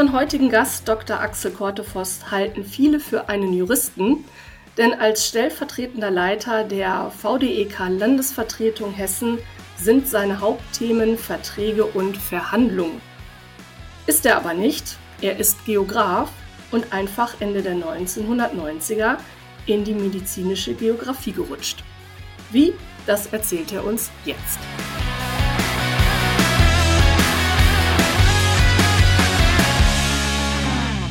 Unseren heutigen Gast, Dr. Axel Kortefoss, halten viele für einen Juristen, denn als stellvertretender Leiter der VDEK Landesvertretung Hessen sind seine Hauptthemen Verträge und Verhandlungen. Ist er aber nicht, er ist Geograf und einfach Ende der 1990er in die medizinische Geografie gerutscht. Wie, das erzählt er uns jetzt.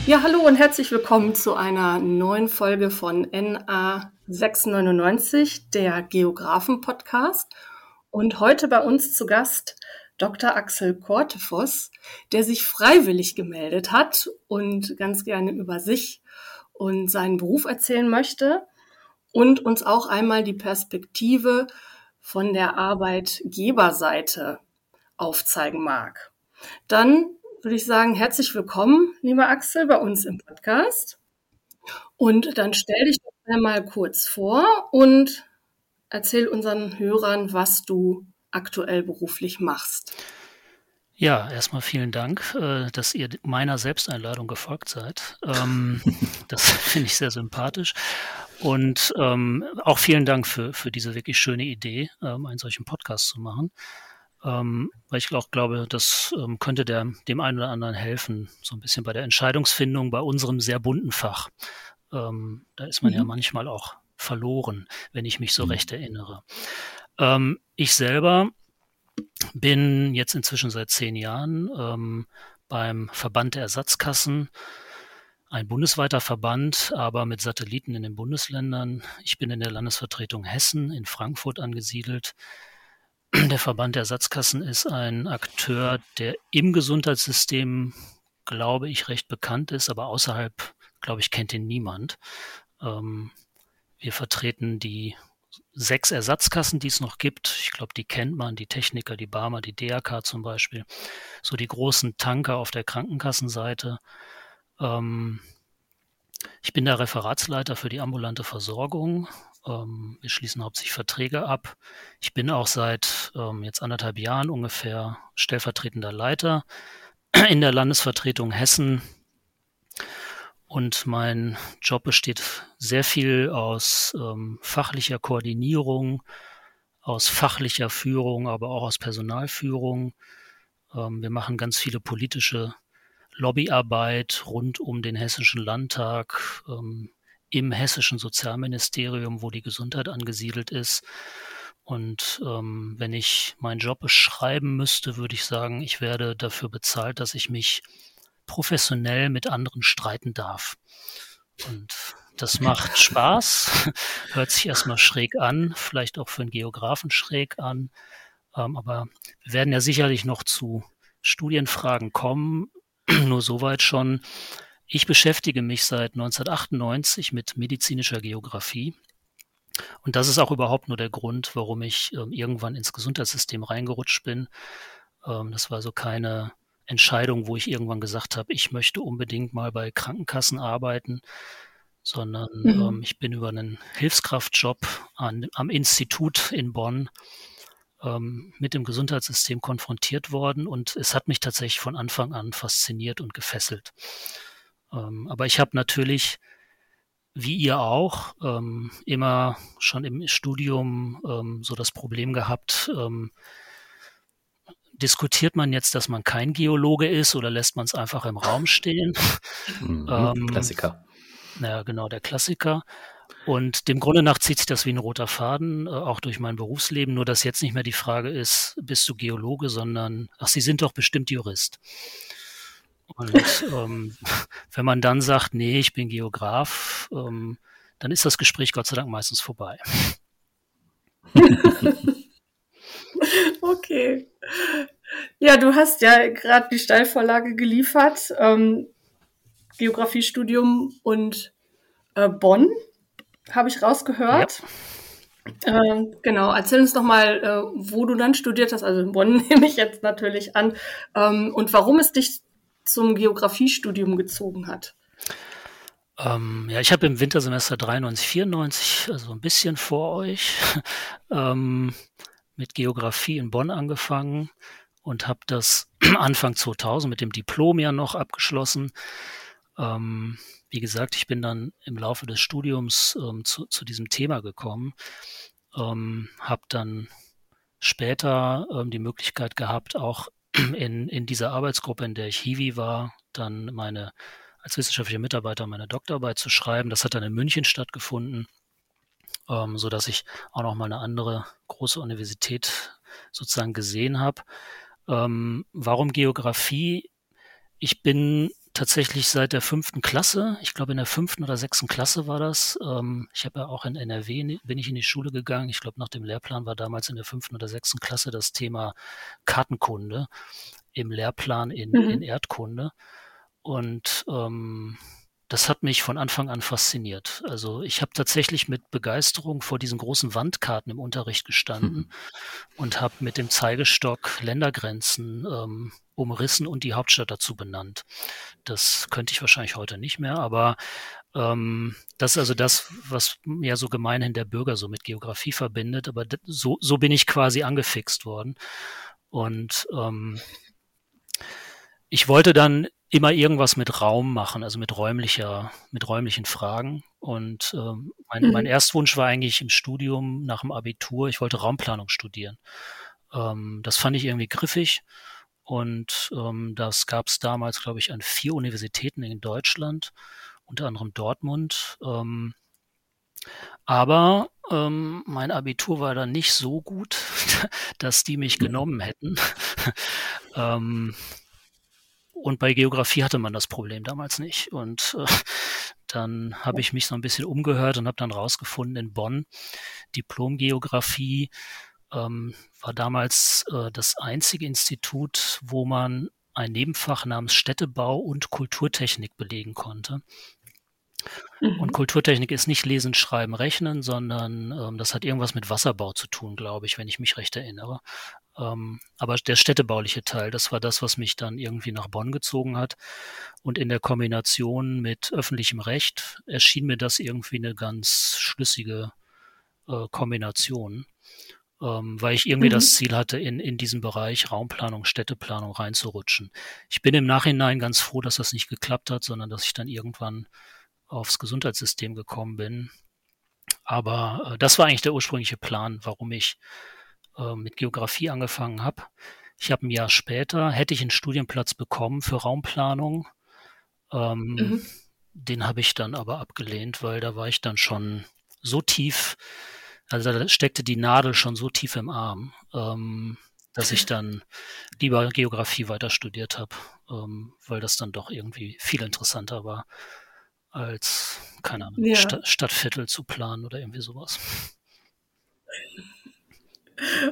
Ja, hallo und herzlich willkommen zu einer neuen Folge von NA 699, der Geografen-Podcast. Und heute bei uns zu Gast Dr. Axel Kortefoss, der sich freiwillig gemeldet hat und ganz gerne über sich und seinen Beruf erzählen möchte und uns auch einmal die Perspektive von der Arbeitgeberseite aufzeigen mag. Dann würde ich sagen, herzlich willkommen, lieber Axel, bei uns im Podcast. Und dann stell dich doch einmal kurz vor und erzähl unseren Hörern, was du aktuell beruflich machst. Ja, erstmal vielen Dank, äh, dass ihr meiner Selbsteinladung gefolgt seid. Ähm, das finde ich sehr sympathisch. Und ähm, auch vielen Dank für, für diese wirklich schöne Idee, ähm, einen solchen Podcast zu machen ähm, weil ich auch glaube, das ähm, könnte der, dem einen oder anderen helfen, so ein bisschen bei der Entscheidungsfindung bei unserem sehr bunten Fach. Ähm, da ist man mhm. ja manchmal auch verloren, wenn ich mich so mhm. recht erinnere. Ähm, ich selber bin jetzt inzwischen seit zehn Jahren ähm, beim Verband der Ersatzkassen ein bundesweiter Verband, aber mit Satelliten in den Bundesländern. Ich bin in der Landesvertretung Hessen in Frankfurt angesiedelt. Der Verband der Ersatzkassen ist ein Akteur, der im Gesundheitssystem, glaube ich, recht bekannt ist, aber außerhalb, glaube ich, kennt ihn niemand. Ähm, wir vertreten die sechs Ersatzkassen, die es noch gibt. Ich glaube, die kennt man, die Techniker, die Barmer, die DRK zum Beispiel. So die großen Tanker auf der Krankenkassenseite. Ähm, ich bin der Referatsleiter für die ambulante Versorgung ähm, wir schließen hauptsächlich Verträge ab. Ich bin auch seit ähm, jetzt anderthalb Jahren ungefähr stellvertretender Leiter in der Landesvertretung Hessen. Und mein Job besteht sehr viel aus ähm, fachlicher Koordinierung, aus fachlicher Führung, aber auch aus Personalführung. Ähm, wir machen ganz viele politische Lobbyarbeit rund um den Hessischen Landtag. Ähm, im hessischen Sozialministerium, wo die Gesundheit angesiedelt ist. Und ähm, wenn ich meinen Job beschreiben müsste, würde ich sagen, ich werde dafür bezahlt, dass ich mich professionell mit anderen streiten darf. Und das macht Spaß, hört sich erstmal schräg an, vielleicht auch für einen Geografen schräg an. Ähm, aber wir werden ja sicherlich noch zu Studienfragen kommen, nur soweit schon. Ich beschäftige mich seit 1998 mit medizinischer Geografie. Und das ist auch überhaupt nur der Grund, warum ich ähm, irgendwann ins Gesundheitssystem reingerutscht bin. Ähm, das war so keine Entscheidung, wo ich irgendwann gesagt habe, ich möchte unbedingt mal bei Krankenkassen arbeiten, sondern mhm. ähm, ich bin über einen Hilfskraftjob an, am Institut in Bonn ähm, mit dem Gesundheitssystem konfrontiert worden und es hat mich tatsächlich von Anfang an fasziniert und gefesselt. Ähm, aber ich habe natürlich, wie ihr auch, ähm, immer schon im Studium ähm, so das Problem gehabt, ähm, diskutiert man jetzt, dass man kein Geologe ist oder lässt man es einfach im Raum stehen? Mhm, ähm, Klassiker. Ja, genau, der Klassiker. Und dem Grunde nach zieht sich das wie ein roter Faden, äh, auch durch mein Berufsleben, nur dass jetzt nicht mehr die Frage ist, bist du Geologe, sondern, ach, Sie sind doch bestimmt Jurist. Und ähm, wenn man dann sagt, nee, ich bin Geograf, ähm, dann ist das Gespräch Gott sei Dank meistens vorbei. okay. Ja, du hast ja gerade die Steilvorlage geliefert. Ähm, Geografiestudium und äh, Bonn, habe ich rausgehört. Ja. Ähm, genau, erzähl uns doch mal, äh, wo du dann studiert hast. Also in Bonn nehme ich jetzt natürlich an. Ähm, und warum es dich zum Geografiestudium gezogen hat? Ähm, ja, ich habe im Wintersemester 93, 94, also ein bisschen vor euch, ähm, mit Geografie in Bonn angefangen und habe das Anfang 2000 mit dem Diplom ja noch abgeschlossen. Ähm, wie gesagt, ich bin dann im Laufe des Studiums ähm, zu, zu, diesem Thema gekommen, ähm, habe dann später ähm, die Möglichkeit gehabt, auch in, in dieser Arbeitsgruppe, in der ich Hiwi war, dann meine als wissenschaftlicher Mitarbeiter meine Doktorarbeit zu schreiben. Das hat dann in München stattgefunden, ähm, so dass ich auch noch mal eine andere große Universität sozusagen gesehen habe. Ähm, warum Geografie? Ich bin tatsächlich seit der fünften Klasse, ich glaube in der fünften oder sechsten Klasse war das. Ähm, ich habe ja auch in NRW, bin ich in die Schule gegangen. Ich glaube, nach dem Lehrplan war damals in der fünften oder sechsten Klasse das Thema Kartenkunde im Lehrplan in, mhm. in Erdkunde. Und ähm, das hat mich von Anfang an fasziniert. Also ich habe tatsächlich mit Begeisterung vor diesen großen Wandkarten im Unterricht gestanden mhm. und habe mit dem Zeigestock Ländergrenzen ähm, umrissen und die Hauptstadt dazu benannt. Das könnte ich wahrscheinlich heute nicht mehr, aber ähm, das ist also das, was ja so gemeinhin der Bürger so mit Geografie verbindet. Aber so, so bin ich quasi angefixt worden. Und ähm, ich wollte dann immer irgendwas mit Raum machen, also mit räumlicher, mit räumlichen Fragen. Und ähm, mein, mhm. mein Erstwunsch war eigentlich im Studium nach dem Abitur, ich wollte Raumplanung studieren. Ähm, das fand ich irgendwie griffig. Und ähm, das gab es damals, glaube ich, an vier Universitäten in Deutschland, unter anderem Dortmund. Ähm, aber ähm, mein Abitur war dann nicht so gut, dass die mich genommen hätten. ähm, und bei Geografie hatte man das Problem damals nicht. Und äh, dann habe ich mich so ein bisschen umgehört und habe dann rausgefunden in Bonn, Diplom-Geografie ähm, war damals äh, das einzige Institut, wo man ein Nebenfach namens Städtebau und Kulturtechnik belegen konnte. Mhm. Und Kulturtechnik ist nicht Lesen, Schreiben, Rechnen, sondern ähm, das hat irgendwas mit Wasserbau zu tun, glaube ich, wenn ich mich recht erinnere. Ähm, aber der städtebauliche Teil, das war das, was mich dann irgendwie nach Bonn gezogen hat. Und in der Kombination mit öffentlichem Recht erschien mir das irgendwie eine ganz schlüssige äh, Kombination, ähm, weil ich irgendwie mhm. das Ziel hatte, in, in diesen Bereich Raumplanung, Städteplanung reinzurutschen. Ich bin im Nachhinein ganz froh, dass das nicht geklappt hat, sondern dass ich dann irgendwann aufs Gesundheitssystem gekommen bin. Aber äh, das war eigentlich der ursprüngliche Plan, warum ich äh, mit Geografie angefangen habe. Ich habe ein Jahr später, hätte ich einen Studienplatz bekommen für Raumplanung. Ähm, mhm. Den habe ich dann aber abgelehnt, weil da war ich dann schon so tief, also da steckte die Nadel schon so tief im Arm, ähm, dass ich dann lieber Geografie weiter studiert habe, ähm, weil das dann doch irgendwie viel interessanter war, als, keine Ahnung, ja. St Stadtviertel zu planen oder irgendwie sowas.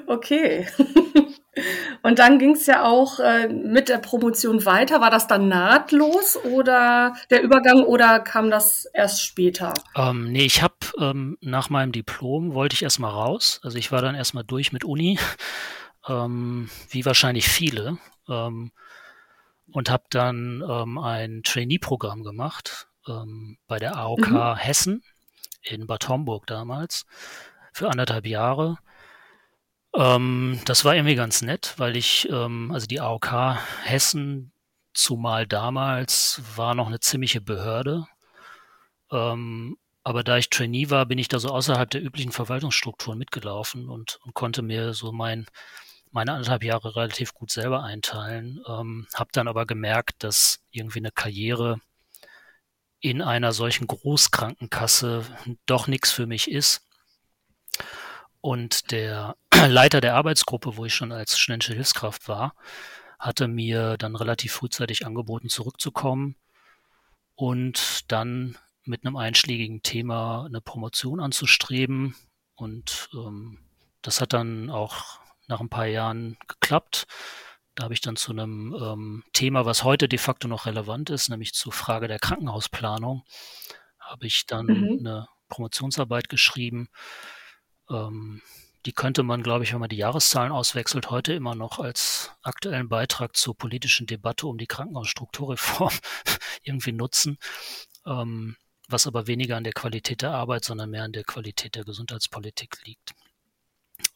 Okay. Und dann ging es ja auch äh, mit der Promotion weiter. War das dann nahtlos oder der Übergang oder kam das erst später? Ähm, nee, ich habe ähm, nach meinem Diplom wollte ich erstmal raus. Also ich war dann erstmal durch mit Uni, ähm, wie wahrscheinlich viele. Ähm, und habe dann ähm, ein Trainee-Programm gemacht ähm, bei der AOK mhm. Hessen in Bad Homburg damals für anderthalb Jahre ähm, das war irgendwie ganz nett, weil ich, ähm, also die AOK Hessen, zumal damals, war noch eine ziemliche Behörde. Ähm, aber da ich Trainee war, bin ich da so außerhalb der üblichen Verwaltungsstrukturen mitgelaufen und, und konnte mir so mein, meine anderthalb Jahre relativ gut selber einteilen. Ähm, habe dann aber gemerkt, dass irgendwie eine Karriere in einer solchen Großkrankenkasse doch nichts für mich ist. Und der Leiter der Arbeitsgruppe, wo ich schon als studentische Hilfskraft war, hatte mir dann relativ frühzeitig angeboten, zurückzukommen und dann mit einem einschlägigen Thema eine Promotion anzustreben. Und ähm, das hat dann auch nach ein paar Jahren geklappt. Da habe ich dann zu einem ähm, Thema, was heute de facto noch relevant ist, nämlich zur Frage der Krankenhausplanung, habe ich dann mhm. eine Promotionsarbeit geschrieben. Ähm, die könnte man, glaube ich, wenn man die Jahreszahlen auswechselt, heute immer noch als aktuellen Beitrag zur politischen Debatte um die Krankenhausstrukturreform irgendwie nutzen, ähm, was aber weniger an der Qualität der Arbeit, sondern mehr an der Qualität der Gesundheitspolitik liegt.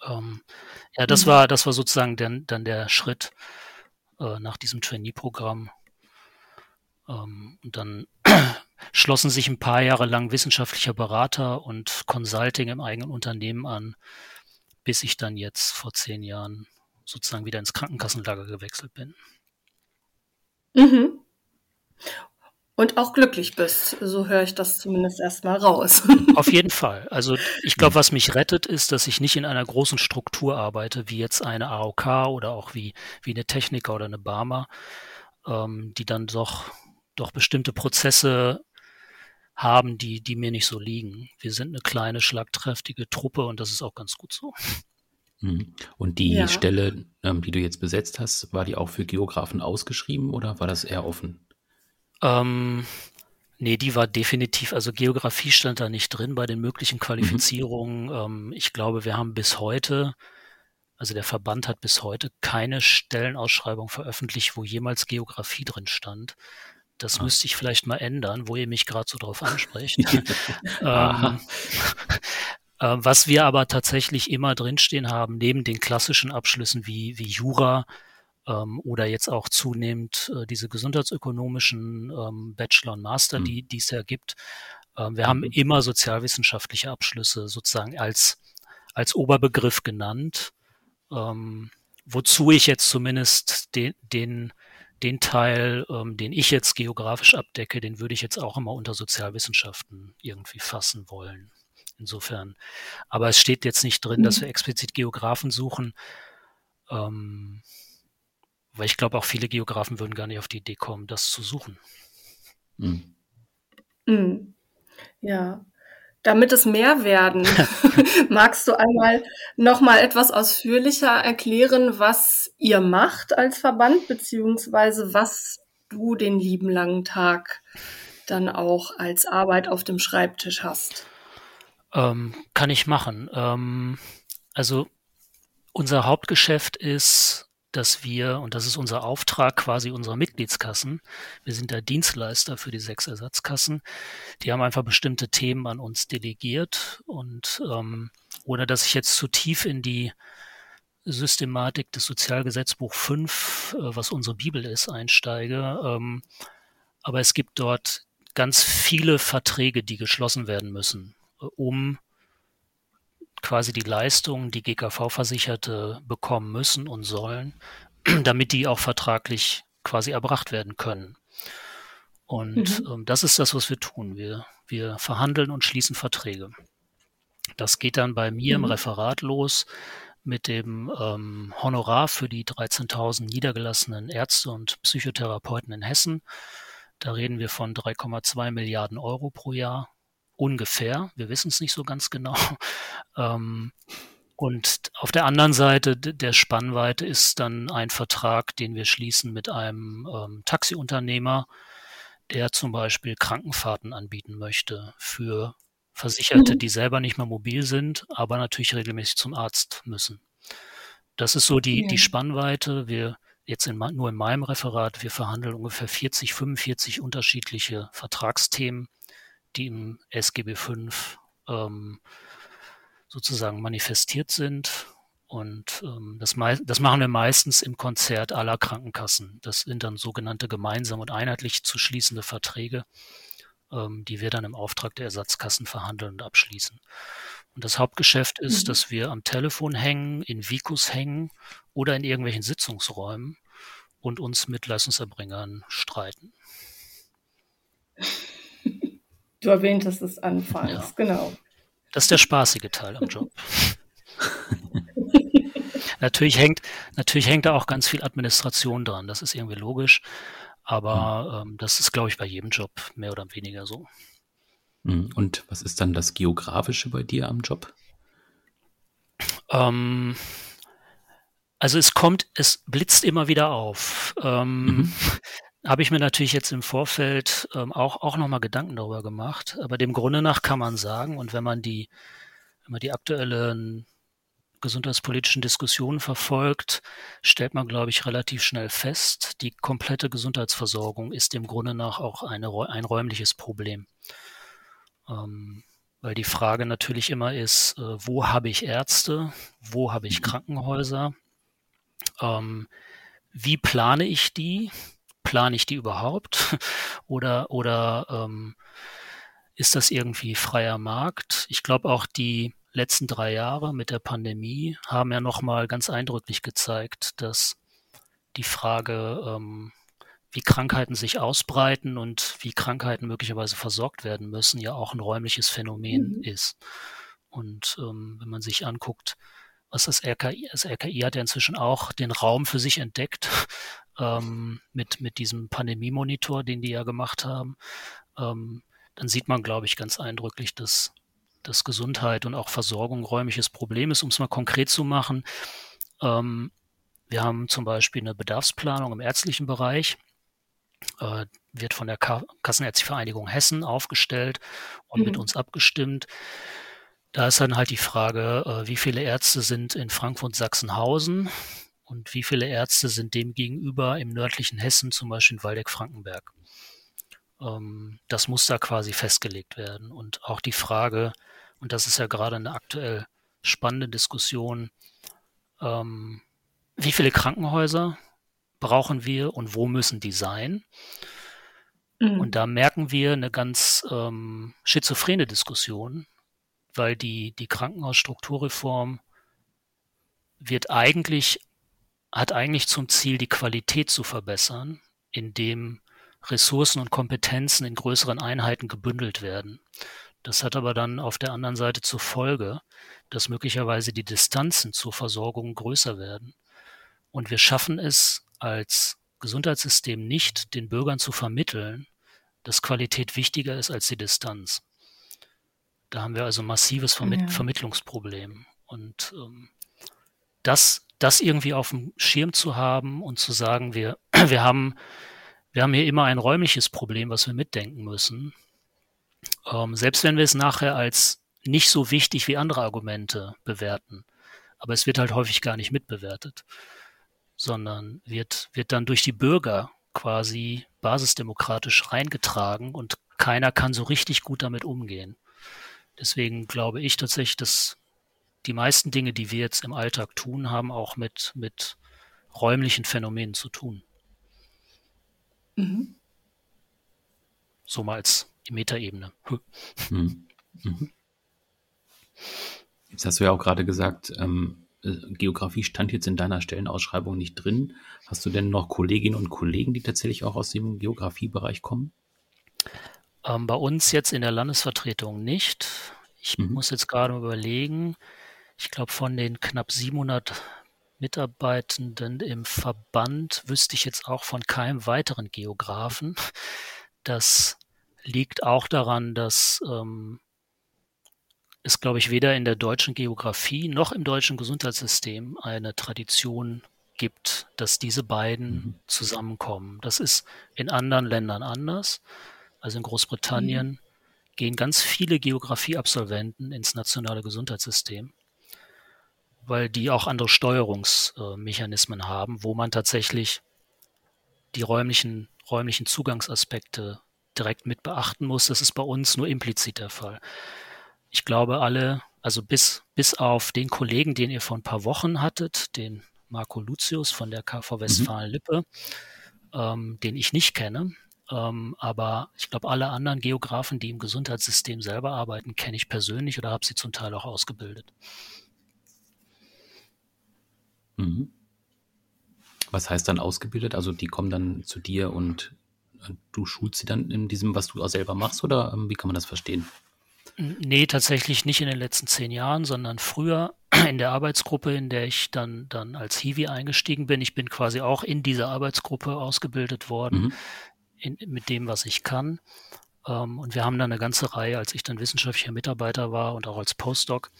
Ähm, ja, das mhm. war, das war sozusagen dann, dann der Schritt äh, nach diesem Trainee-Programm. Ähm, und dann schlossen sich ein paar Jahre lang wissenschaftlicher Berater und Consulting im eigenen Unternehmen an, bis ich dann jetzt vor zehn Jahren sozusagen wieder ins Krankenkassenlager gewechselt bin. Mhm. Und auch glücklich bist, so höre ich das zumindest erstmal raus. Auf jeden Fall. Also ich glaube, was mich rettet, ist, dass ich nicht in einer großen Struktur arbeite, wie jetzt eine AOK oder auch wie, wie eine Techniker oder eine Barmer, ähm, die dann doch, doch bestimmte Prozesse haben, die, die mir nicht so liegen. Wir sind eine kleine, schlagkräftige Truppe und das ist auch ganz gut so. Mhm. Und die ja. Stelle, ähm, die du jetzt besetzt hast, war die auch für Geografen ausgeschrieben oder war das eher offen? Ähm, nee, die war definitiv, also Geografie stand da nicht drin bei den möglichen mhm. Qualifizierungen. Mhm. Ähm, ich glaube, wir haben bis heute, also der Verband hat bis heute keine Stellenausschreibung veröffentlicht, wo jemals Geografie drin stand. Das ah. müsste ich vielleicht mal ändern, wo ihr mich gerade so drauf ansprecht. ähm, äh, was wir aber tatsächlich immer drinstehen haben, neben den klassischen Abschlüssen wie, wie Jura ähm, oder jetzt auch zunehmend äh, diese gesundheitsökonomischen ähm, Bachelor und Master, mhm. die, es ja gibt. Ähm, wir mhm. haben immer sozialwissenschaftliche Abschlüsse sozusagen als, als Oberbegriff genannt, ähm, wozu ich jetzt zumindest den, den, den Teil, ähm, den ich jetzt geografisch abdecke, den würde ich jetzt auch immer unter Sozialwissenschaften irgendwie fassen wollen. Insofern. Aber es steht jetzt nicht drin, mhm. dass wir explizit Geografen suchen. Ähm, weil ich glaube, auch viele Geografen würden gar nicht auf die Idee kommen, das zu suchen. Mhm. Mhm. Ja. Damit es mehr werden, magst du einmal noch mal etwas ausführlicher erklären, was ihr macht als Verband, beziehungsweise was du den lieben langen Tag dann auch als Arbeit auf dem Schreibtisch hast? Ähm, kann ich machen. Ähm, also unser Hauptgeschäft ist dass wir, und das ist unser Auftrag quasi unserer Mitgliedskassen, wir sind der Dienstleister für die sechs Ersatzkassen, die haben einfach bestimmte Themen an uns delegiert und ähm, ohne dass ich jetzt zu tief in die Systematik des Sozialgesetzbuch 5, äh, was unsere Bibel ist, einsteige. Ähm, aber es gibt dort ganz viele Verträge, die geschlossen werden müssen, äh, um quasi die Leistungen, die GKV-Versicherte bekommen müssen und sollen, damit die auch vertraglich quasi erbracht werden können. Und mhm. ähm, das ist das, was wir tun. Wir, wir verhandeln und schließen Verträge. Das geht dann bei mir mhm. im Referat los mit dem ähm, Honorar für die 13.000 niedergelassenen Ärzte und Psychotherapeuten in Hessen. Da reden wir von 3,2 Milliarden Euro pro Jahr ungefähr. Wir wissen es nicht so ganz genau. Ähm, und auf der anderen Seite der Spannweite ist dann ein Vertrag, den wir schließen mit einem ähm, Taxiunternehmer, der zum Beispiel Krankenfahrten anbieten möchte für Versicherte, mhm. die selber nicht mehr mobil sind, aber natürlich regelmäßig zum Arzt müssen. Das ist so die, ja. die Spannweite. Wir jetzt in, nur in meinem Referat, wir verhandeln ungefähr 40, 45 unterschiedliche Vertragsthemen die im SGB V ähm, sozusagen manifestiert sind. Und ähm, das, das machen wir meistens im Konzert aller Krankenkassen. Das sind dann sogenannte gemeinsam und einheitlich zu schließende Verträge, ähm, die wir dann im Auftrag der Ersatzkassen verhandeln und abschließen. Und das Hauptgeschäft ist, mhm. dass wir am Telefon hängen, in Vikus hängen oder in irgendwelchen Sitzungsräumen und uns mit Leistungserbringern streiten. Du erwähntest es anfangs, ja. genau. Das ist der spaßige Teil am Job. natürlich hängt, natürlich hängt da auch ganz viel Administration dran. Das ist irgendwie logisch. Aber mhm. ähm, das ist, glaube ich, bei jedem Job mehr oder weniger so. Mhm. Und was ist dann das Geografische bei dir am Job? Ähm, also es kommt, es blitzt immer wieder auf. Ähm, mhm habe ich mir natürlich jetzt im Vorfeld ähm, auch, auch nochmal Gedanken darüber gemacht. Aber dem Grunde nach kann man sagen, und wenn man die, wenn man die aktuellen gesundheitspolitischen Diskussionen verfolgt, stellt man, glaube ich, relativ schnell fest, die komplette Gesundheitsversorgung ist dem Grunde nach auch eine, ein räumliches Problem. Ähm, weil die Frage natürlich immer ist, äh, wo habe ich Ärzte, wo habe ich mhm. Krankenhäuser, ähm, wie plane ich die, plane ich die überhaupt oder, oder ähm, ist das irgendwie freier Markt? Ich glaube auch die letzten drei Jahre mit der Pandemie haben ja nochmal ganz eindrücklich gezeigt, dass die Frage, ähm, wie Krankheiten sich ausbreiten und wie Krankheiten möglicherweise versorgt werden müssen, ja auch ein räumliches Phänomen mhm. ist. Und ähm, wenn man sich anguckt, was das RKI, das RKI hat ja inzwischen auch den Raum für sich entdeckt, ähm, mit, mit diesem Pandemie-Monitor, den die ja gemacht haben, ähm, dann sieht man, glaube ich, ganz eindrücklich, dass, dass Gesundheit und auch Versorgung ein räumliches Problem ist. Um es mal konkret zu machen, ähm, wir haben zum Beispiel eine Bedarfsplanung im ärztlichen Bereich äh, wird von der Kassenärztlichen Vereinigung Hessen aufgestellt und mhm. mit uns abgestimmt. Da ist dann halt die Frage, äh, wie viele Ärzte sind in Frankfurt-Sachsenhausen und wie viele Ärzte sind dem gegenüber im nördlichen Hessen, zum Beispiel in Waldeck-Frankenberg. Ähm, das muss da quasi festgelegt werden. Und auch die Frage, und das ist ja gerade eine aktuell spannende Diskussion, ähm, wie viele Krankenhäuser brauchen wir und wo müssen die sein? Mhm. Und da merken wir eine ganz ähm, schizophrene Diskussion, weil die, die Krankenhausstrukturreform wird eigentlich, hat eigentlich zum Ziel, die Qualität zu verbessern, indem Ressourcen und Kompetenzen in größeren Einheiten gebündelt werden. Das hat aber dann auf der anderen Seite zur Folge, dass möglicherweise die Distanzen zur Versorgung größer werden. Und wir schaffen es als Gesundheitssystem nicht, den Bürgern zu vermitteln, dass Qualität wichtiger ist als die Distanz. Da haben wir also massives Vermitt ja. Vermittlungsproblem. Und ähm, das, das irgendwie auf dem Schirm zu haben und zu sagen, wir, wir, haben, wir haben hier immer ein räumliches Problem, was wir mitdenken müssen. Ähm, selbst wenn wir es nachher als nicht so wichtig wie andere Argumente bewerten. Aber es wird halt häufig gar nicht mitbewertet sondern wird, wird dann durch die Bürger quasi basisdemokratisch reingetragen und keiner kann so richtig gut damit umgehen. Deswegen glaube ich tatsächlich, dass die meisten Dinge, die wir jetzt im Alltag tun, haben auch mit, mit räumlichen Phänomenen zu tun. Mhm. So mal als Metaebene. Mhm. Mhm. Jetzt hast du ja auch gerade gesagt, ähm, äh, Geografie stand jetzt in deiner Stellenausschreibung nicht drin. Hast du denn noch Kolleginnen und Kollegen, die tatsächlich auch aus dem Geografiebereich kommen? Ähm, bei uns jetzt in der Landesvertretung nicht. Ich mhm. muss jetzt gerade überlegen, ich glaube von den knapp 700 Mitarbeitenden im Verband wüsste ich jetzt auch von keinem weiteren Geografen. Das liegt auch daran, dass ähm, es, glaube ich, weder in der deutschen Geografie noch im deutschen Gesundheitssystem eine Tradition gibt, dass diese beiden mhm. zusammenkommen. Das ist in anderen Ländern anders. Also in Großbritannien mhm. gehen ganz viele Geografieabsolventen ins nationale Gesundheitssystem, weil die auch andere Steuerungsmechanismen haben, wo man tatsächlich die räumlichen, räumlichen Zugangsaspekte direkt mit beachten muss. Das ist bei uns nur implizit der Fall ich glaube, alle, also bis, bis auf den Kollegen, den ihr vor ein paar Wochen hattet, den Marco Lucius von der KV mhm. Westfalen-Lippe, mhm. ähm, den ich nicht kenne. Ähm, aber ich glaube, alle anderen Geografen, die im Gesundheitssystem selber arbeiten, kenne ich persönlich oder habe sie zum Teil auch ausgebildet. Mhm. Was heißt dann ausgebildet? Also die kommen dann zu dir und du schulst sie dann in diesem, was du auch selber machst, oder ähm, wie kann man das verstehen? Nee, tatsächlich nicht in den letzten zehn Jahren, sondern früher in der Arbeitsgruppe, in der ich dann, dann als Hiwi eingestiegen bin. Ich bin quasi auch in dieser Arbeitsgruppe ausgebildet worden, mhm. In, mit dem, was ich kann. Ähm, und wir haben dann eine ganze Reihe, als ich dann wissenschaftlicher Mitarbeiter war und auch als Postdoc,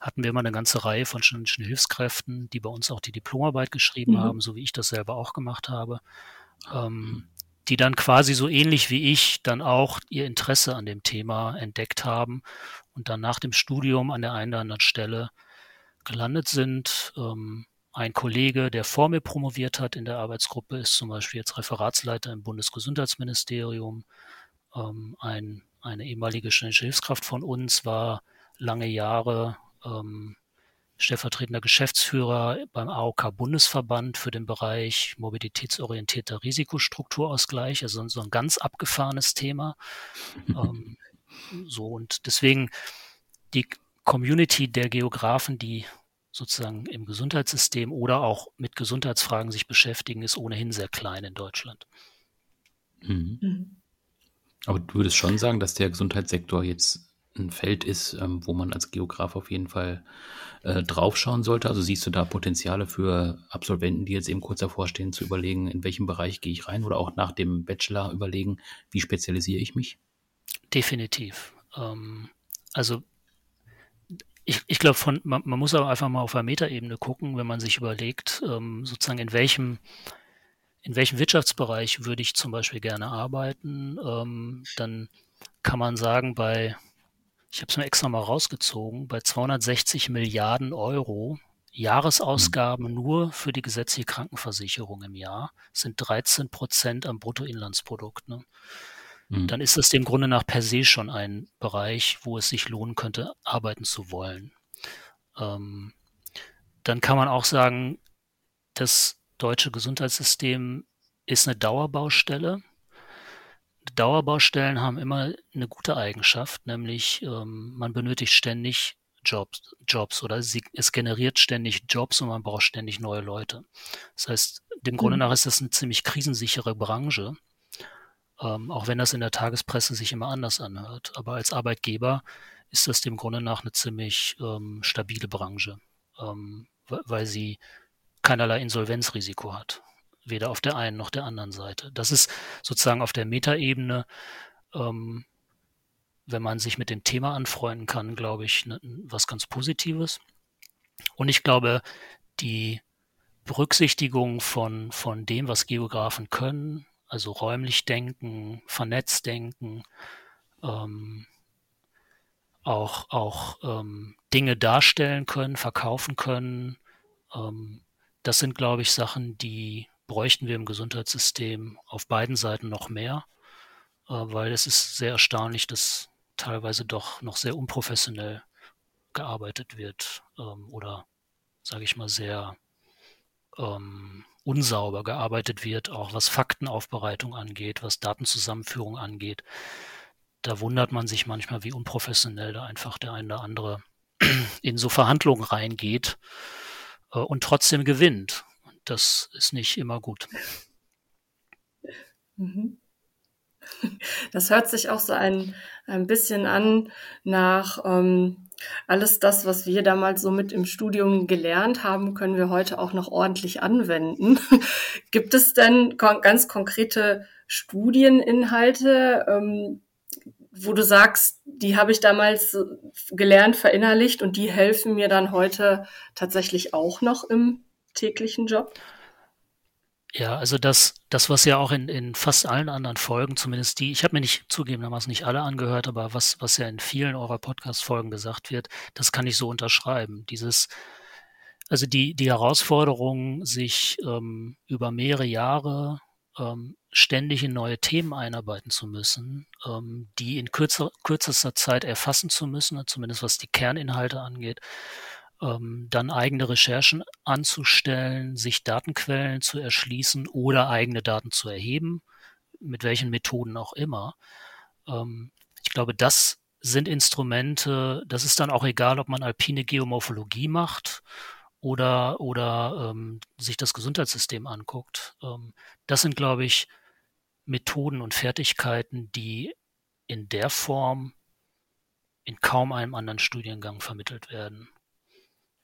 hatten wir immer eine ganze Reihe von studentischen Hilfskräften, die bei uns auch die Diplomarbeit geschrieben mhm. haben, so wie ich das selber auch gemacht habe. Um, die dann quasi so ähnlich wie ich dann auch ihr Interesse an dem Thema entdeckt haben und dann nach dem Studium an der einen oder anderen Stelle gelandet sind. Ähm, ein Kollege, der vor mir promoviert hat in der Arbeitsgruppe, ist zum Beispiel jetzt Referatsleiter im Bundesgesundheitsministerium. Ähm, ein, eine ehemalige ständische Hilfskraft von uns, war lange Jahre ähm, stellvertretender Geschäftsführer beim AOK-Bundesverband für den Bereich mobilitätsorientierter Risikostrukturausgleich, also so ein ganz abgefahrenes Thema. ähm, so und deswegen die Community der Geografen, die sozusagen im Gesundheitssystem oder auch mit Gesundheitsfragen sich beschäftigen, ist ohnehin sehr klein in Deutschland. Mhm. Mhm. Aber du würdest schon sagen, dass der Gesundheitssektor jetzt ein Feld ist, ähm, wo man als Geograf auf jeden Fall äh, draufschauen sollte? Also siehst du da Potenziale für Absolventen, die jetzt eben kurz davor stehen, zu überlegen, in welchem Bereich gehe ich rein oder auch nach dem Bachelor überlegen, wie spezialisiere ich mich? Definitiv. Ähm, also ich, ich glaube, man, man, muss aber einfach mal auf der Metaebene gucken, wenn man sich überlegt, ähm, sozusagen in welchem in welchem Wirtschaftsbereich würde ich zum Beispiel gerne arbeiten, ähm, dann kann man sagen, bei ich habe es mir extra mal rausgezogen, bei 260 Milliarden Euro Jahresausgaben mhm. nur für die gesetzliche Krankenversicherung im Jahr sind 13 Prozent am Bruttoinlandsprodukt. Ne? Mhm. Dann ist es dem Grunde nach per se schon ein Bereich, wo es sich lohnen könnte, arbeiten zu wollen. Ähm, dann kann man auch sagen, das deutsche Gesundheitssystem ist eine Dauerbaustelle. Dauerbaustellen haben immer eine gute Eigenschaft, nämlich ähm, man benötigt ständig Jobs, Jobs oder sie, es generiert ständig Jobs und man braucht ständig neue Leute. Das heißt, dem Grunde mhm. nach ist das eine ziemlich krisensichere Branche, ähm, auch wenn das in der Tagespresse sich immer anders anhört. Aber als Arbeitgeber ist das dem Grunde nach eine ziemlich ähm, stabile Branche, ähm, weil sie keinerlei Insolvenzrisiko hat weder auf der einen noch der anderen Seite. Das ist sozusagen auf der Metaebene, ähm, wenn man sich mit dem Thema anfreunden kann, glaube ich, ne, was ganz Positives. Und ich glaube, die Berücksichtigung von, von dem, was Geografen können, also räumlich denken, vernetzt denken, ähm, auch, auch ähm, Dinge darstellen können, verkaufen können, ähm, das sind, glaube ich, Sachen, die bräuchten wir im Gesundheitssystem auf beiden Seiten noch mehr, äh, weil es ist sehr erstaunlich, dass teilweise doch noch sehr unprofessionell gearbeitet wird ähm, oder, sage ich mal, sehr ähm, unsauber gearbeitet wird, auch was Faktenaufbereitung angeht, was Datenzusammenführung angeht. Da wundert man sich manchmal, wie unprofessionell da einfach der eine oder andere in so Verhandlungen reingeht äh, und trotzdem gewinnt das ist nicht immer gut. Mhm. Das hört sich auch so ein, ein bisschen an nach ähm, alles das, was wir damals so mit im Studium gelernt haben, können wir heute auch noch ordentlich anwenden. Gibt es denn ganz konkrete Studieninhalte, ähm, wo du sagst, die habe ich damals gelernt, verinnerlicht und die helfen mir dann heute tatsächlich auch noch im täglichen Job? Ja, also das, das, was ja auch in, in fast allen anderen Folgen, zumindest die, ich habe mir nicht zugegebenermaßen nicht alle angehört, aber was, was ja in vielen eurer Podcast-Folgen gesagt wird, das kann ich so unterschreiben. Dieses, also die, die Herausforderung, sich ähm, über mehrere Jahre ähm, ständig in neue Themen einarbeiten zu müssen, ähm, die in kürzer, kürzester Zeit erfassen zu müssen, zumindest was die Kerninhalte angeht, ähm, dann eigene Recherchen anzustellen, sich Datenquellen zu erschließen oder eigene Daten zu erheben, mit welchen Methoden auch immer. Ähm, ich glaube, das sind Instrumente, das ist dann auch egal, ob man alpine Geomorphologie macht oder, oder ähm, sich das Gesundheitssystem anguckt. Ähm, das sind, glaube ich, Methoden und Fertigkeiten, die in der Form in kaum einem anderen Studiengang vermittelt werden.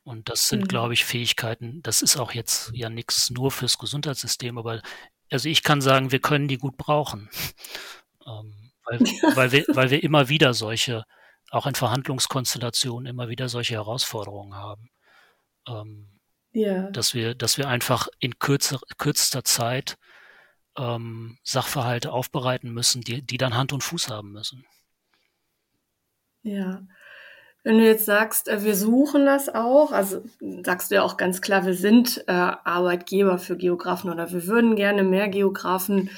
Und das sind, mhm. glaube ich, Fähigkeiten, das ist auch jetzt ja nichts nur fürs Gesundheitssystem, aber also ich kann sagen, wir können die gut brauchen. Ähm, weil, weil, wir, weil wir immer wieder solche, auch in Verhandlungskonstellationen immer wieder solche Herausforderungen haben. Ähm, ja. dass wir, dass wir einfach in kürzer, kürzester Zeit ähm, Sachverhalte aufbereiten müssen, die, die dann Hand und Fuß haben müssen. Ja, wenn du jetzt sagst, äh, wir suchen das auch, also sagst du ja auch ganz klar, wir sind äh, Arbeitgeber für Geografen oder wir würden gerne mehr Geografen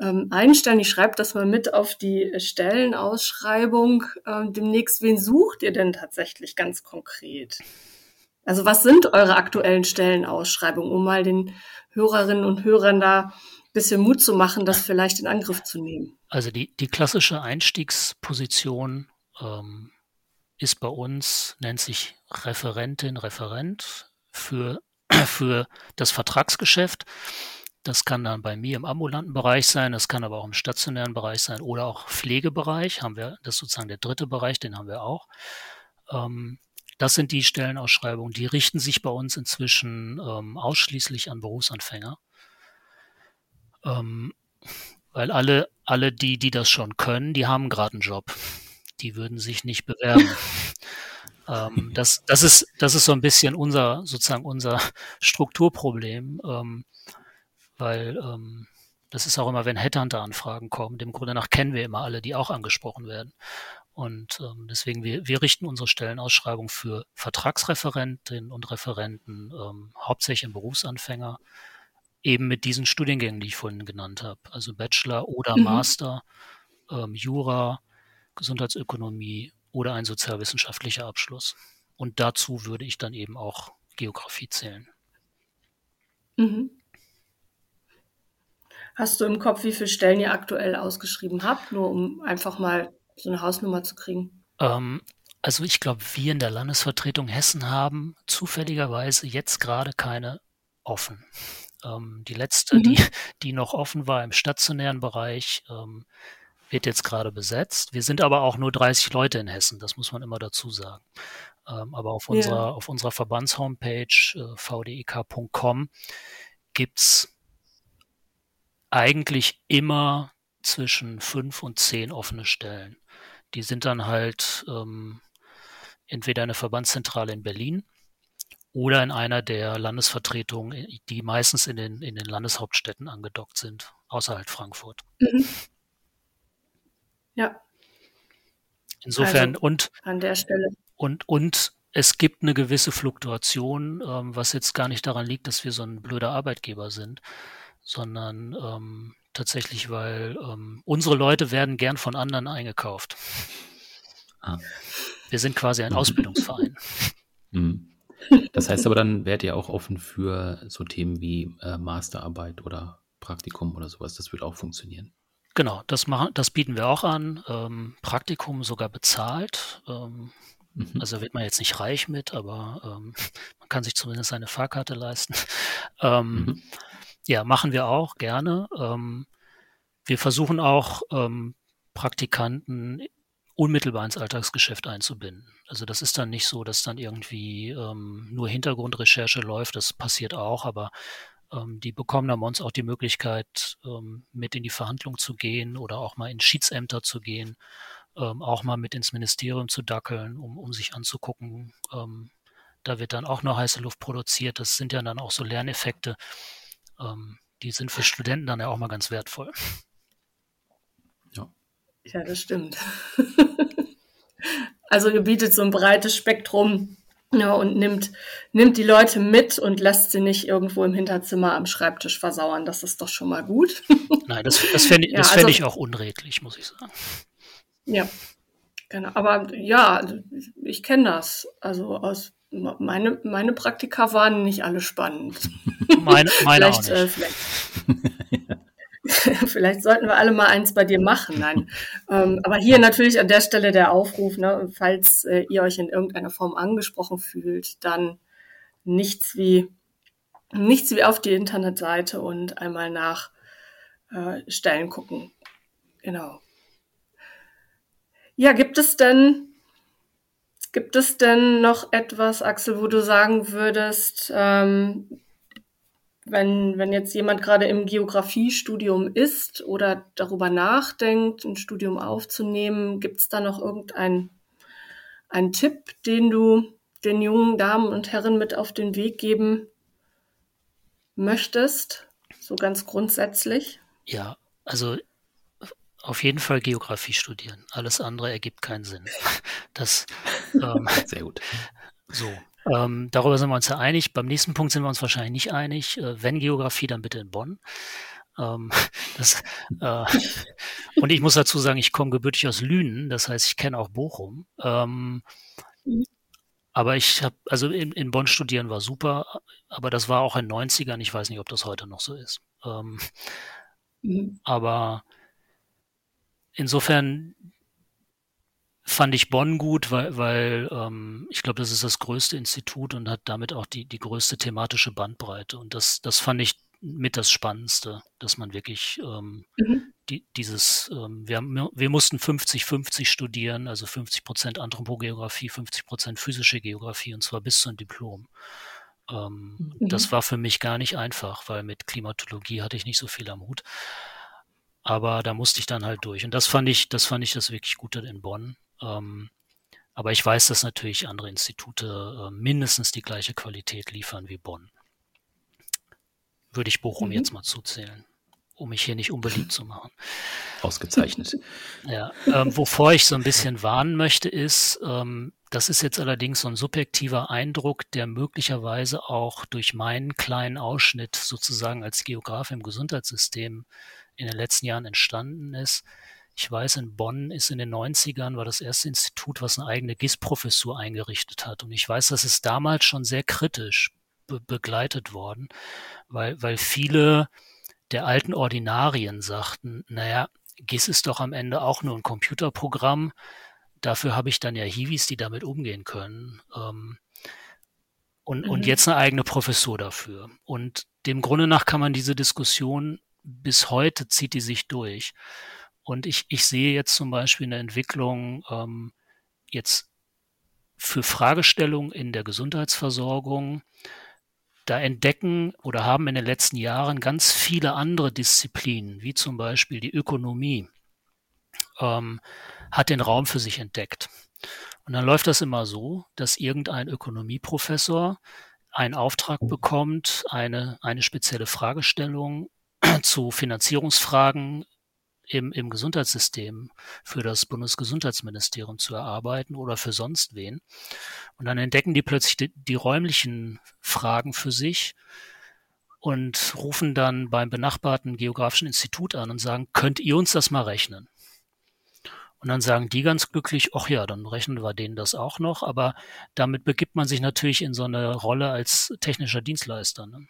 ähm, einstellen. Ich schreibe das mal mit auf die Stellenausschreibung. Ähm, demnächst, wen sucht ihr denn tatsächlich ganz konkret? Also was sind eure aktuellen Stellenausschreibungen, um mal den Hörerinnen und Hörern da ein bisschen Mut zu machen, das vielleicht in Angriff zu nehmen? Also die, die klassische Einstiegsposition ähm, ist bei uns, nennt sich Referentin, Referent für, für das Vertragsgeschäft. Das kann dann bei mir im ambulanten Bereich sein, das kann aber auch im stationären Bereich sein oder auch Pflegebereich haben wir, das ist sozusagen der dritte Bereich, den haben wir auch. Ähm, das sind die Stellenausschreibungen, die richten sich bei uns inzwischen ähm, ausschließlich an Berufsanfänger. Ähm, weil alle, alle die, die das schon können, die haben gerade einen Job. Die würden sich nicht bewerben. ähm, das, das, ist, das ist so ein bisschen unser, sozusagen unser Strukturproblem. Ähm, weil ähm, das ist auch immer, wenn Headhunter-Anfragen kommen, dem Grunde nach kennen wir immer alle, die auch angesprochen werden. Und ähm, deswegen, wir, wir richten unsere Stellenausschreibung für Vertragsreferentinnen und Referenten, ähm, hauptsächlich Berufsanfänger, eben mit diesen Studiengängen, die ich vorhin genannt habe. Also Bachelor oder mhm. Master, ähm, Jura, Gesundheitsökonomie oder ein sozialwissenschaftlicher Abschluss. Und dazu würde ich dann eben auch Geografie zählen. Mhm. Hast du im Kopf, wie viele Stellen ihr aktuell ausgeschrieben habt, nur um einfach mal so eine Hausnummer zu kriegen? Ähm, also ich glaube, wir in der Landesvertretung Hessen haben zufälligerweise jetzt gerade keine offen. Ähm, die letzte, mhm. die, die noch offen war im stationären Bereich, ähm, wird jetzt gerade besetzt. Wir sind aber auch nur 30 Leute in Hessen, das muss man immer dazu sagen. Ähm, aber auf unserer, auf unserer Verbandshomepage äh, vdek.com gibt's eigentlich immer zwischen fünf und zehn offene Stellen. Die sind dann halt ähm, entweder eine Verbandszentrale in Berlin oder in einer der Landesvertretungen, die meistens in den, in den Landeshauptstädten angedockt sind, außerhalb Frankfurt. Mhm. Ja. Insofern also, und an der Stelle. Und, und es gibt eine gewisse Fluktuation, ähm, was jetzt gar nicht daran liegt, dass wir so ein blöder Arbeitgeber sind, sondern ähm, tatsächlich, weil ähm, unsere Leute werden gern von anderen eingekauft. Ah. Wir sind quasi ein Ausbildungsverein. Mhm. Das heißt aber, dann wärt ihr auch offen für so Themen wie äh, Masterarbeit oder Praktikum oder sowas. Das wird auch funktionieren. Genau, das, machen, das bieten wir auch an. Ähm, Praktikum sogar bezahlt. Ähm, mhm. Also wird man jetzt nicht reich mit, aber ähm, man kann sich zumindest eine Fahrkarte leisten. Ähm, mhm. Ja, machen wir auch gerne. Ähm, wir versuchen auch ähm, Praktikanten unmittelbar ins Alltagsgeschäft einzubinden. Also das ist dann nicht so, dass dann irgendwie ähm, nur Hintergrundrecherche läuft, das passiert auch, aber die bekommen dann bei uns auch die Möglichkeit, ähm, mit in die Verhandlung zu gehen oder auch mal in Schiedsämter zu gehen, ähm, auch mal mit ins Ministerium zu dackeln, um, um sich anzugucken. Ähm, da wird dann auch noch heiße Luft produziert. Das sind ja dann auch so Lerneffekte, ähm, die sind für Studenten dann ja auch mal ganz wertvoll. Ja, ja das stimmt. also ihr bietet so ein breites Spektrum ja, und nimmt, nimmt die Leute mit und lässt sie nicht irgendwo im Hinterzimmer am Schreibtisch versauern. Das ist doch schon mal gut. Nein, das, das fände ja, also, ich auch unredlich, muss ich sagen. Ja, genau. Aber ja, ich kenne das. Also aus meine, meine Praktika waren nicht alle spannend. Meine, meine vielleicht, auch nicht. Äh, vielleicht, vielleicht, sollten wir alle mal eins bei dir machen. Nein. ähm, aber hier natürlich an der Stelle der Aufruf, ne, falls äh, ihr euch in irgendeiner Form angesprochen fühlt, dann nichts wie nichts wie auf die Internetseite und einmal nach äh, Stellen gucken. Genau. Ja, gibt es denn Gibt es denn noch etwas, Axel, wo du sagen würdest, ähm, wenn, wenn jetzt jemand gerade im Geografiestudium ist oder darüber nachdenkt, ein Studium aufzunehmen, gibt es da noch irgendeinen einen Tipp, den du den jungen Damen und Herren mit auf den Weg geben möchtest? So ganz grundsätzlich? Ja, also auf jeden Fall Geografie studieren. Alles andere ergibt keinen Sinn. Das, ähm, Sehr gut. So, ähm, darüber sind wir uns ja einig. Beim nächsten Punkt sind wir uns wahrscheinlich nicht einig. Äh, wenn Geografie, dann bitte in Bonn. Ähm, das, äh, und ich muss dazu sagen, ich komme gebürtig aus Lünen, das heißt, ich kenne auch Bochum. Ähm, aber ich habe, also in, in, Bonn studieren war super, aber das war auch in den 90ern. Ich weiß nicht, ob das heute noch so ist. Ähm, mhm. Aber insofern fand ich Bonn gut, weil, weil ähm, ich glaube, das ist das größte Institut und hat damit auch die, die größte thematische Bandbreite. Und das, das fand ich mit das Spannendste, dass man wirklich ähm, mhm. die, dieses, ähm, wir, haben, wir mussten 50-50 studieren, also 50 Prozent Anthropogeografie, 50 Prozent physische Geografie und zwar bis zum Diplom. Ähm, mhm. Das war für mich gar nicht einfach, weil mit Klimatologie hatte ich nicht so viel am Hut. Aber da musste ich dann halt durch. Und das fand ich, das fand ich das wirklich Gute in Bonn. Ähm, aber ich weiß, dass natürlich andere Institute äh, mindestens die gleiche Qualität liefern wie Bonn würde ich Bochum mhm. jetzt mal zuzählen, um mich hier nicht unbeliebt zu machen. Ausgezeichnet. Ja, ähm, wovor ich so ein bisschen warnen möchte, ist, ähm, das ist jetzt allerdings so ein subjektiver Eindruck, der möglicherweise auch durch meinen kleinen Ausschnitt sozusagen als Geograf im Gesundheitssystem in den letzten Jahren entstanden ist. Ich weiß, in Bonn ist in den 90ern war das erste Institut, was eine eigene GIS-Professur eingerichtet hat. Und ich weiß, das ist damals schon sehr kritisch be begleitet worden, weil, weil viele der alten Ordinarien sagten, naja, GIS ist doch am Ende auch nur ein Computerprogramm. Dafür habe ich dann ja Hiwis, die damit umgehen können. Ähm, und, mhm. und jetzt eine eigene Professur dafür. Und dem Grunde nach kann man diese Diskussion bis heute zieht die sich durch. Und ich, ich sehe jetzt zum Beispiel eine Entwicklung ähm, jetzt für Fragestellungen in der Gesundheitsversorgung, da entdecken oder haben in den letzten Jahren ganz viele andere Disziplinen, wie zum Beispiel die Ökonomie, ähm, hat den Raum für sich entdeckt. Und dann läuft das immer so, dass irgendein Ökonomieprofessor einen Auftrag bekommt, eine, eine spezielle Fragestellung zu Finanzierungsfragen im, im Gesundheitssystem für das Bundesgesundheitsministerium zu erarbeiten oder für sonst wen. Und dann entdecken die plötzlich die, die räumlichen Fragen für sich und rufen dann beim benachbarten Geografischen Institut an und sagen, könnt ihr uns das mal rechnen? Und dann sagen die ganz glücklich, ach ja, dann rechnen wir denen das auch noch. Aber damit begibt man sich natürlich in so eine Rolle als technischer Dienstleister. Ne?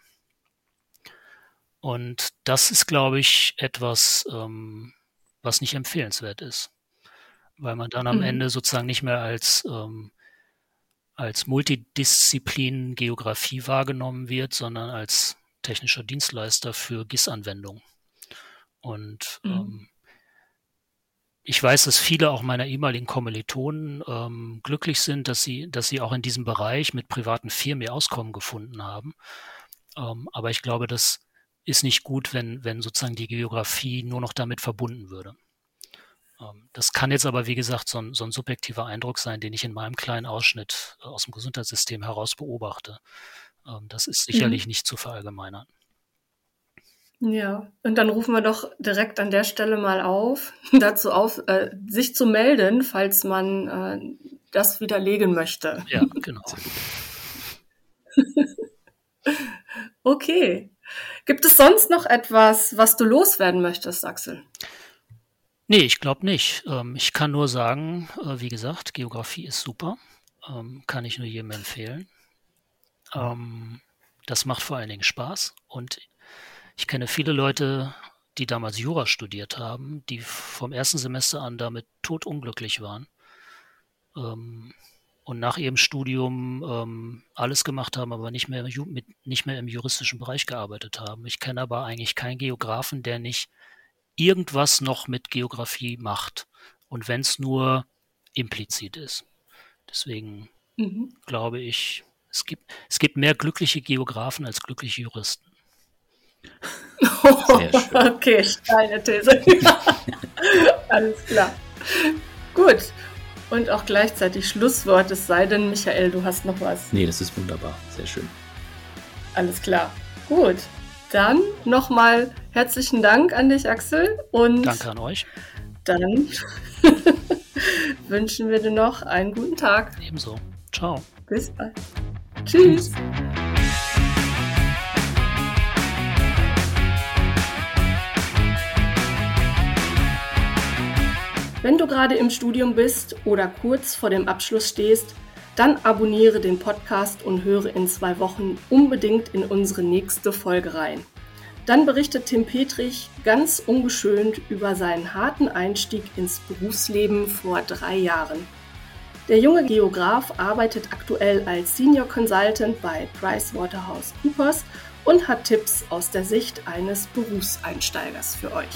Und das ist, glaube ich, etwas, ähm, was nicht empfehlenswert ist, weil man dann am mhm. Ende sozusagen nicht mehr als, ähm, als Multidisziplin Geografie wahrgenommen wird, sondern als technischer Dienstleister für GIS-Anwendungen. Und mhm. ähm, ich weiß, dass viele auch meiner ehemaligen Kommilitonen ähm, glücklich sind, dass sie, dass sie auch in diesem Bereich mit privaten Firmen ihr Auskommen gefunden haben. Ähm, aber ich glaube, dass ist nicht gut, wenn, wenn sozusagen die Geografie nur noch damit verbunden würde. Ähm, das kann jetzt aber, wie gesagt, so ein, so ein subjektiver Eindruck sein, den ich in meinem kleinen Ausschnitt äh, aus dem Gesundheitssystem heraus beobachte. Ähm, das ist sicherlich mhm. nicht zu verallgemeinern. Ja, und dann rufen wir doch direkt an der Stelle mal auf, dazu auf, äh, sich zu melden, falls man äh, das widerlegen möchte. Ja, genau. okay. Gibt es sonst noch etwas, was du loswerden möchtest, Axel? Nee, ich glaube nicht. Ähm, ich kann nur sagen, äh, wie gesagt, Geografie ist super. Ähm, kann ich nur jedem empfehlen. Ähm, das macht vor allen Dingen Spaß. Und ich kenne viele Leute, die damals Jura studiert haben, die vom ersten Semester an damit totunglücklich waren. Und nach ihrem Studium ähm, alles gemacht haben, aber nicht mehr, mit, nicht mehr im juristischen Bereich gearbeitet haben. Ich kenne aber eigentlich keinen Geografen, der nicht irgendwas noch mit Geografie macht. Und wenn es nur implizit ist. Deswegen mhm. glaube ich, es gibt, es gibt mehr glückliche Geografen als glückliche Juristen. okay, steine These. Alles klar. Gut, und auch gleichzeitig Schlusswort, es sei denn, Michael, du hast noch was. Nee, das ist wunderbar. Sehr schön. Alles klar. Gut. Dann nochmal herzlichen Dank an dich, Axel. Und Danke an euch. Dann wünschen wir dir noch einen guten Tag. Ebenso. Ciao. Bis bald. Tschüss. Tschüss. Wenn du gerade im Studium bist oder kurz vor dem Abschluss stehst, dann abonniere den Podcast und höre in zwei Wochen unbedingt in unsere nächste Folge rein. Dann berichtet Tim Petrich ganz ungeschönt über seinen harten Einstieg ins Berufsleben vor drei Jahren. Der junge Geograf arbeitet aktuell als Senior Consultant bei PricewaterhouseCoopers und hat Tipps aus der Sicht eines Berufseinsteigers für euch.